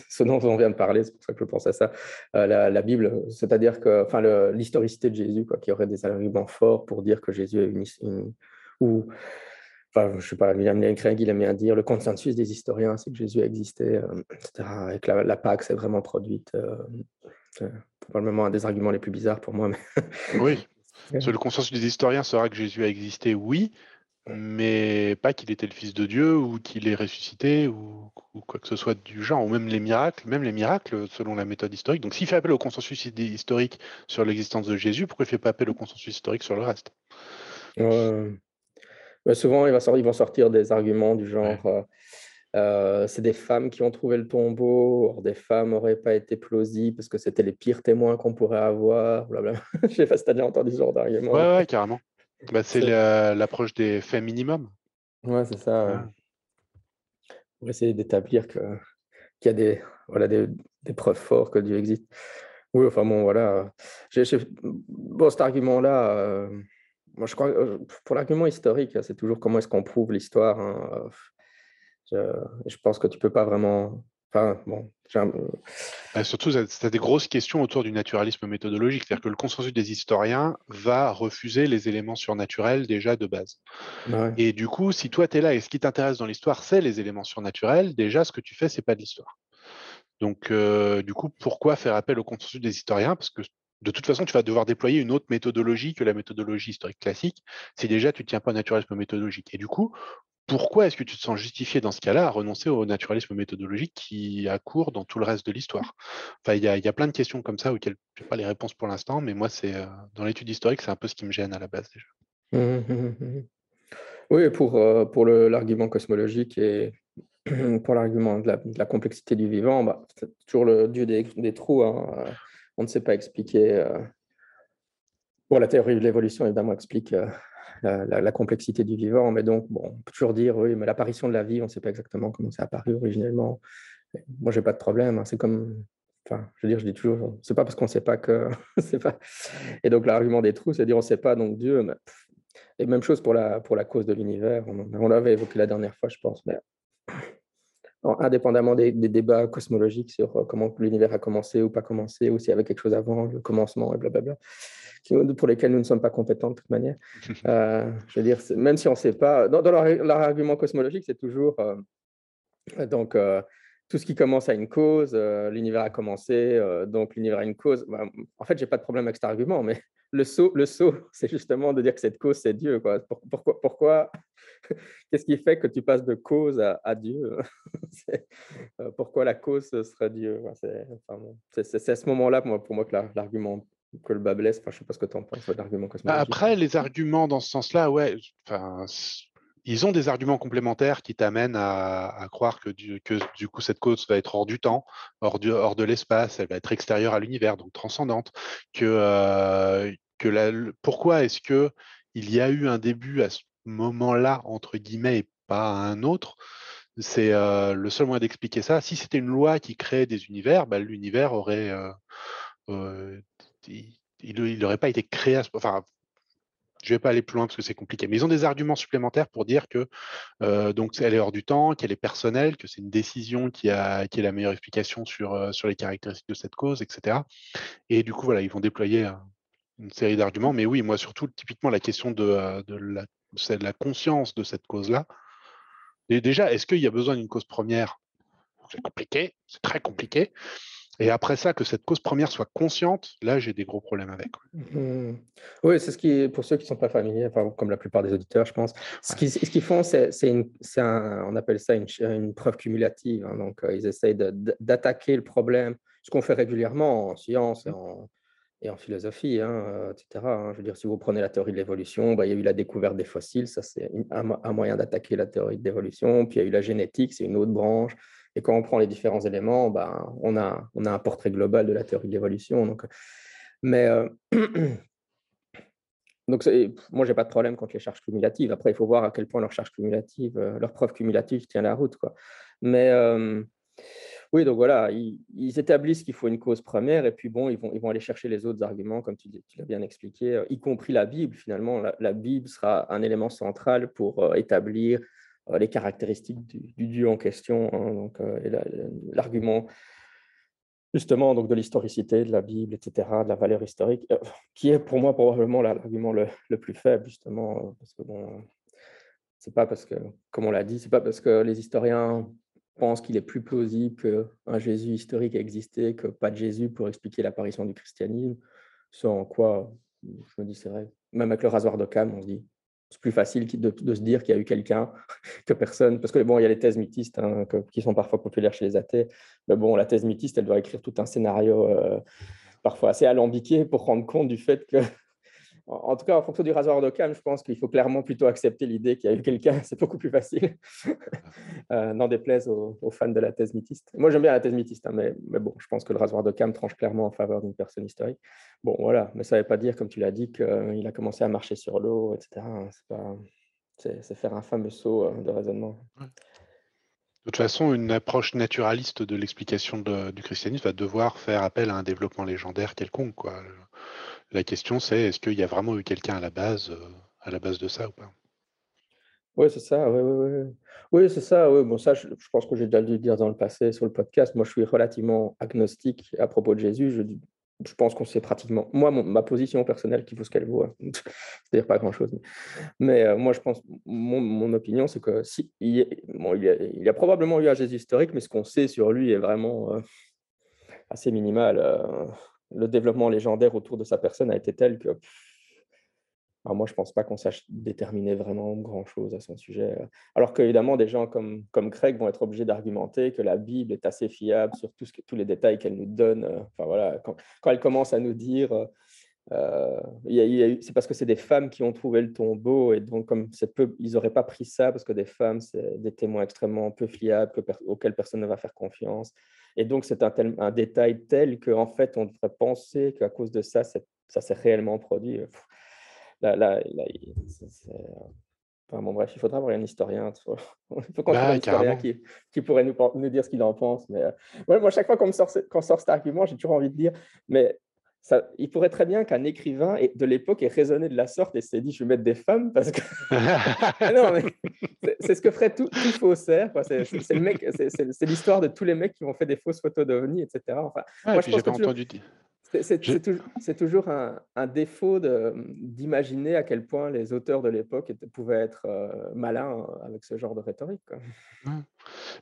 ce dont on vient de parler, c'est pour ça que je pense à ça, euh, la, Bible, c'est-à-dire que, l'historicité de Jésus, quoi, qui aurait des arguments forts pour dire que Jésus est une, ou, enfin, je sais pas, William Craig, il aime bien dire, le consensus des historiens, c'est que Jésus a existé, euh, etc., et que la, Pâque s'est vraiment produite. Euh, c'est probablement un des arguments les plus bizarres pour moi. Mais... oui, le consensus des historiens sera que Jésus a existé, oui, mais pas qu'il était le Fils de Dieu ou qu'il est ressuscité ou, quoi que ce soit du genre, ou même les miracles, même les miracles selon la méthode historique. Donc s'il fait appel au consensus historique sur l'existence de Jésus, pourquoi il ne fait pas appel au consensus historique sur le reste? Souvent, il va sortir, ils vont sortir des arguments du genre euh, euh, c'est des femmes qui ont trouvé le tombeau, or des femmes n'auraient pas été plausibles parce que c'était les pires témoins qu'on pourrait avoir, Je ne sais pas si tu as déjà entendu ce genre d'argument. Ouais, ouais, carrément. Bah, c'est l'approche des faits minimums. Ouais, c'est ça. Pour essayer d'établir qu'il y a des, voilà, des, des, preuves fortes que Dieu existe. Oui, enfin bon, voilà. Bon, cet argument-là, euh, moi je crois, euh, pour l'argument historique, c'est toujours comment est-ce qu'on prouve l'histoire. Hein, je, je, pense que tu peux pas vraiment bon, bah, surtout, tu as des grosses questions autour du naturalisme méthodologique. C'est-à-dire que le consensus des historiens va refuser les éléments surnaturels déjà de base. Et du coup, si toi, tu es là et ce qui t'intéresse dans l'histoire, c'est les éléments surnaturels, déjà, ce que tu fais, c'est pas de l'histoire. Donc, euh, du coup, pourquoi faire appel au consensus des historiens? Parce que de toute façon, tu vas devoir déployer une autre méthodologie que la méthodologie historique classique si déjà tu ne tiens pas au naturalisme méthodologique. Et du coup, pourquoi est-ce que tu te sens justifié dans ce cas-là à renoncer au naturalisme méthodologique qui a cours dans tout le reste de l'histoire? Enfin, il y, a plein de questions comme ça auxquelles je n'ai pas les réponses pour l'instant, mais moi, c'est euh, dans l'étude historique, c'est un peu ce qui me gêne à la base déjà. Mmh, mmh, mmh, oui, pour, euh, l'argument cosmologique et pour l'argument de, la, complexité du vivant, bah, c'est toujours le dieu des, trous. Hein, euh, on ne sait pas expliquer. Bon, la théorie de l'évolution, évidemment, explique la, complexité du vivant. Mais donc, bon, on peut toujours dire, oui, mais l'apparition de la vie, on ne sait pas exactement comment c'est apparu originellement. Moi, j'ai pas de problème. Hein. C'est comme, enfin, je veux dire, je dis toujours, c'est pas parce qu'on ne sait pas que, pas. Et donc, l'argument des trous, c'est dire, on ne sait pas, donc Dieu. Et même chose pour la, pour la cause de l'univers. On, l'avait évoqué la dernière fois, je pense. Mais indépendamment des, débats cosmologiques sur euh, comment l'univers a commencé ou pas commencé, ou s'il y avait quelque chose avant le commencement et blablabla pour lesquels nous ne sommes pas compétents de toute manière. Euh, je veux dire, même si on ne sait pas, dans, leur, argument cosmologique, c'est toujours euh, donc euh, tout ce qui commence à une cause, l'univers a commencé, donc l'univers a une cause. Bah, en fait, j'ai pas de problème avec cet argument, mais le saut, le saut, c'est justement de dire que cette cause, c'est Dieu. Quoi. Pourquoi, pourquoi Qu'est-ce qui fait que tu passes de cause à, Dieu? Pourquoi la cause serait Dieu? C'est à ce moment-là, pour moi, pour moi que l'argument que le bas blesse. Enfin, je sais pas ce que tu en penses, l'argument Après, les arguments dans ce sens-là, ouais, ils ont des arguments complémentaires qui t'amènent à, croire que que du coup cette cause va être hors du temps, hors, hors de l'espace, elle va être extérieure à l'univers, donc transcendante. Que, euh, que la, pourquoi est-ce que il y a eu un début à ce moment-là entre guillemets et pas à un autre? C'est le seul moyen d'expliquer ça. Si c'était une loi qui crée des univers, bah, l'univers aurait il n'aurait pas été créé à ce Enfin, je ne vais pas aller plus loin parce que c'est compliqué, mais ils ont des arguments supplémentaires pour dire que donc elle est hors du temps, qu'elle est personnelle, que c'est une décision qui, a, qui est la meilleure explication sur, sur les caractéristiques de cette cause, etc. Et du coup, voilà, ils vont déployer une série d'arguments. Mais oui, moi, surtout, typiquement, la question de, euh, de, la, de la, conscience de cette cause-là. Déjà, est-ce qu'il y a besoin d'une cause première? C'est compliqué, c'est très compliqué. Et après ça, que cette cause première soit consciente, là, j'ai des gros problèmes avec. Mmh. Oui, c'est ce qui, pour ceux qui ne sont pas familiers, enfin, comme la plupart des auditeurs, je pense, ce qu'ils font, c'est, on appelle ça une, preuve cumulative. Hein. donc, euh, ils essayent d'attaquer le problème, ce qu'on fait régulièrement en science et en, et en philosophie, hein, etc. Hein. Je veux dire, si vous prenez la théorie de l'évolution, bah, il y a eu la découverte des fossiles, ça c'est un, moyen d'attaquer la théorie de l'évolution. Puis il y a eu la génétique, c'est une autre branche. Et quand on prend les différents éléments, ben, on, a, on a un portrait global de la théorie de l'évolution. Donc, mais donc moi, je n'ai pas de problème contre les charges cumulatives. Après, il faut voir à quel point leur charge cumulative, euh, leur preuve cumulative tient la route. Quoi. Mais oui, donc voilà, ils, établissent qu'il faut une cause première et puis bon, ils vont, ils vont aller chercher les autres arguments, comme tu, l'as bien expliqué, y compris la Bible. Finalement, la, Bible sera un élément central pour établir les caractéristiques du, Dieu en question. Hein, donc, l'argument justement donc de l'historicité de la Bible, etc., de la valeur historique, qui est pour moi probablement l'argument le, plus faible, justement, parce que bon, c'est pas parce que, comme on l'a dit, c'est pas parce que les historiens pensent qu'il est plus plausible qu'un Jésus historique a existé que pas de Jésus pour expliquer l'apparition du christianisme, sans quoi, je me dis, c'est vrai, même avec le rasoir de Cam, on se dit, c'est plus facile de, se dire qu'il y a eu quelqu'un que personne. Parce que bon, il y a les thèses mythistes hein, qui sont parfois populaires chez les athées. Mais bon, la thèse mythiste, elle doit écrire tout un scénario euh, parfois assez alambiqué pour rendre compte du fait que en tout cas, en fonction du rasoir d'Occam, je pense qu'il faut clairement plutôt accepter l'idée qu'il y a eu quelqu'un. C'est beaucoup plus facile. euh, N'en déplaise aux, fans de la thèse mythiste. Moi, j'aime bien la thèse mythiste, hein, mais, mais, bon, je pense que le rasoir d'Occam tranche clairement en faveur d'une personne historique. Bon, voilà, mais ça ne veut pas dire, comme tu l'as dit, qu'il a commencé à marcher sur l'eau, etc. C'est faire un fameux saut euh, de raisonnement. De toute façon, une approche naturaliste de l'explication du christianisme va devoir faire appel à un développement légendaire quelconque. Quoi. La question, c'est est-ce qu'il y a vraiment eu quelqu'un à la base, euh, à la base de ça ou pas? Oui, c'est ça. Oui, oui, oui. c'est ça. Oui. Bon, ça, je, pense que j'ai déjà dû le dire dans le passé sur le podcast. Moi, je suis relativement agnostique à propos de Jésus. Je, je pense qu'on sait pratiquement. Moi, ma position personnelle, qui vaut ce qu'elle vaut, hein. c'est-à-dire pas grand-chose. Mais, euh, moi, je pense, mon, opinion, c'est que si, il, y a, probablement eu un Jésus historique, mais ce qu'on sait sur lui est vraiment euh, assez minimal le développement légendaire autour de sa personne a été tel que moi, je ne pense pas qu'on sache déterminer vraiment grand-chose à son sujet. Alors qu'évidemment, des gens comme, comme Craig vont être obligés d'argumenter que la Bible est assez fiable sur tous les détails qu'elle nous donne. Enfin, voilà, quand, quand, elle commence à nous dire, euh, c'est parce que c'est des femmes qui ont trouvé le tombeau, et donc comme peu, ils n'auraient pas pris ça parce que des femmes, c'est des témoins extrêmement peu fiables auxquels personne ne va faire confiance. Et donc, c'est un, un, détail tel qu'en fait, on devrait penser qu'à cause de ça, ça s'est réellement produit. Là, là, enfin, bon, bref, il faudra avoir un historien. Il faut qu'on ait un historien qui, qui, pourrait nous, nous dire ce qu'il en pense. Mais euh, moi, chaque fois qu'on sort, sort cet argument, j'ai toujours envie de dire, mais il pourrait très bien qu'un écrivain de l'époque ait raisonné de la sorte et s'est dit je vais mettre des femmes parce que c'est ce que ferait tout, tout faussaire c'est l'histoire de tous les mecs qui ont fait des fausses photos d'OVNI etc enfin, moi, je pense entendu dire c'est toujours un, défaut d'imaginer à quel point les auteurs de l'époque pouvaient être euh, malins euh, avec ce genre de rhétorique.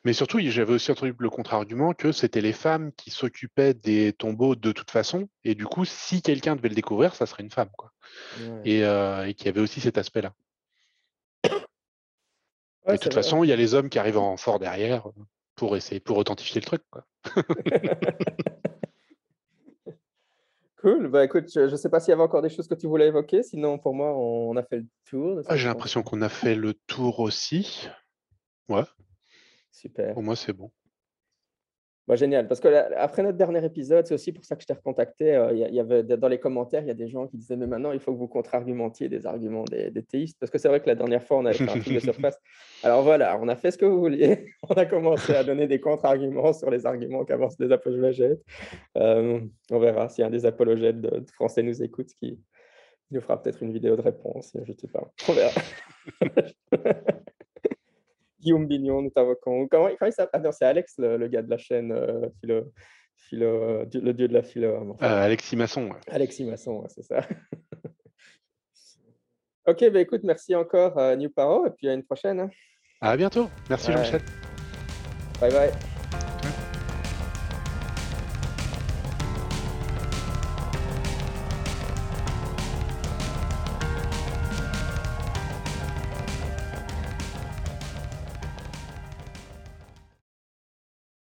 Mais surtout, j'avais aussi entendu le contre-argument que c'était les femmes qui s'occupaient des tombeaux de toute façon, et du coup, si quelqu'un devait le découvrir, ça serait une femme. Quoi. Et, euh, et qu'il y avait aussi cet aspect-là. de toute façon, il y a les hommes qui arrivent en fort derrière pour essayer, pour authentifier le truc. Quoi. Cool. Bah, écoute, je ne sais pas s'il y avait encore des choses que tu voulais évoquer. Sinon, pour moi, on a fait le tour. Ah, j'ai l'impression qu'on a fait le tour aussi. Ouais. Super. Pour moi, c'est bon. Bah, génial, parce que après notre dernier épisode, c'est aussi pour ça que je t'ai recontacté. Euh, il y, avait dans les commentaires, il y a des gens qui disaient mais maintenant il faut que vous contre-argumentiez des arguments des, théistes, parce que c'est vrai que la dernière fois on avait fait un truc de surface. Alors voilà, on a fait ce que vous vouliez. On a commencé à donner des contre-arguments sur les arguments qu'avancent des apologètes. Euh, on verra si un des apologètes de, français nous écoute, qui nous fera peut-être une vidéo de réponse. Je ne sais pas. On verra. Guillaume Bignon, nous t'invoquons. Comment, il s'appelle? Ah c'est Alex, le, gars de la chaîne, euh, philo, philo, le dieu de la philo. Euh, enfin, Alexis Masson. Ouais. Alexis Masson, c'est ça. ok, bah écoute, merci encore, euh, New Paro, et puis à une prochaine. Hein. À bientôt. Merci, Jean-Michel. Bye bye.